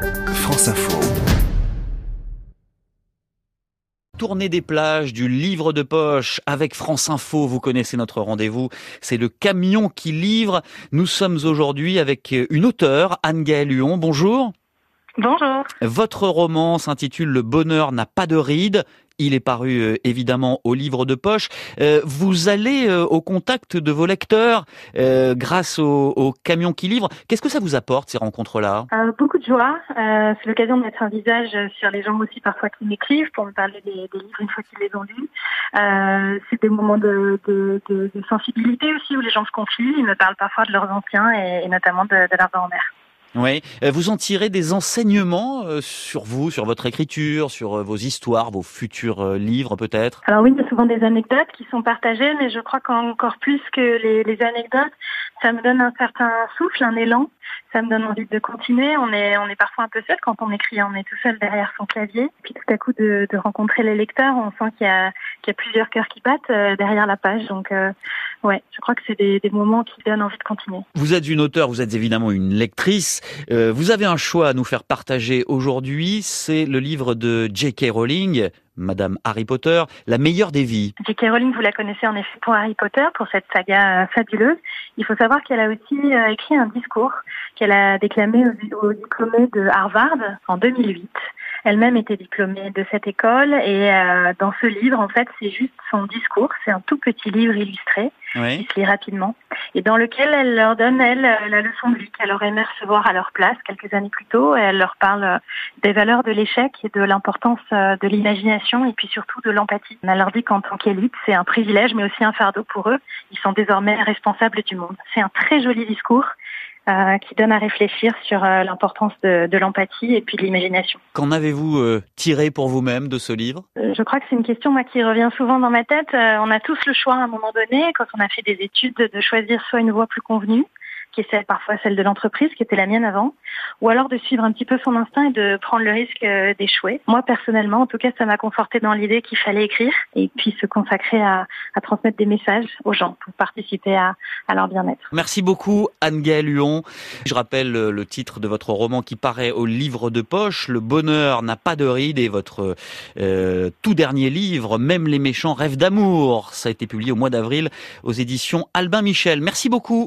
France Info. Tournée des plages du livre de poche avec France Info. Vous connaissez notre rendez-vous. C'est le camion qui livre. Nous sommes aujourd'hui avec une auteure, Anne-Gaëlle Huon. Bonjour. Bonjour. Votre roman s'intitule Le bonheur n'a pas de rides. Il est paru euh, évidemment au livre de poche. Euh, vous allez euh, au contact de vos lecteurs grâce au, camion qui livre. Qu'est-ce que ça vous apporte ces rencontres-là? Beaucoup de joie. c'est l'occasion de mettre un visage sur les gens aussi parfois qui m'écrivent pour me parler des, livres une fois qu'ils les ont lus. c'est des moments de, sensibilité aussi où les gens se confient. Ils me parlent parfois de leurs anciens et, notamment de, de leurs grand-mère. Oui, euh, vous en tirez des enseignements euh, sur vous, sur votre écriture, sur euh, vos histoires, vos futurs livres peut-être? Alors oui, il y a souvent des anecdotes qui sont partagées, mais je crois qu'encore plus que les, les anecdotes, ça me donne un certain souffle, un élan ça me donne envie de continuer. On est, on est parfois un peu seul quand on écrit, on est tout seul derrière son clavier. Puis tout à coup de, de rencontrer les lecteurs, on sent qu'il y a, qu'il y a plusieurs cœurs qui battent euh, derrière la page. Donc euh, ouais, je crois que c'est des, des, moments qui donnent envie de continuer. Vous êtes une auteure, vous êtes évidemment une lectrice. Euh, vous avez un choix à nous faire partager aujourd'hui. C'est le livre de J.K. Rowling, Madame Harry Potter, la meilleure des vies. J.K. Rowling, vous la connaissez en effet pour Harry Potter, pour cette saga fabuleuse. Il faut savoir qu'elle a aussi écrit un discours qu'elle a déclamé au, diplômé de Harvard en 2008. Elle-même était diplômée de cette école et euh, dans ce livre, en fait, c'est juste son discours. C'est un tout petit livre illustré qui se lit rapidement et dans lequel elle leur donne, elle, la leçon de vie qu'elle aurait aimé recevoir à leur place quelques années plus tôt. Et elle leur parle euh, des valeurs de l'échec et de l'importance euh, de l'imagination et puis surtout de l'empathie. Elle leur dit qu'en tant qu'élite, c'est un privilège mais aussi un fardeau pour eux. Ils sont désormais responsables du monde. C'est un très joli discours euh, qui donne à réfléchir sur euh, l'importance de, de l'empathie et puis de l'imagination. Qu'en avez-vous euh, tiré pour vous-même de ce livre? Je crois que c'est une question moi, qui revient souvent dans ma tête. on a tous le choix à un moment donné, quand on a fait des études, de choisir soit une voie plus convenue, qui est celle, parfois celle de l'entreprise, qui était la mienne avant, ou alors de suivre un petit peu son instinct et de prendre le risque euh, d'échouer. Moi, personnellement, en tout cas, ça m'a conforté dans l'idée qu'il fallait écrire et puis se consacrer à, à, transmettre des messages aux gens pour participer à, à leur bien-être. Merci beaucoup, Anne-Gaëlle Huon. Je rappelle le titre de votre roman qui paraît au livre de poche, Le bonheur n'a pas de rides, et votre euh, tout dernier livre, Même les méchants rêvent d'amour. Ça a été publié au mois d'avril aux éditions Albin Michel. Merci beaucoup.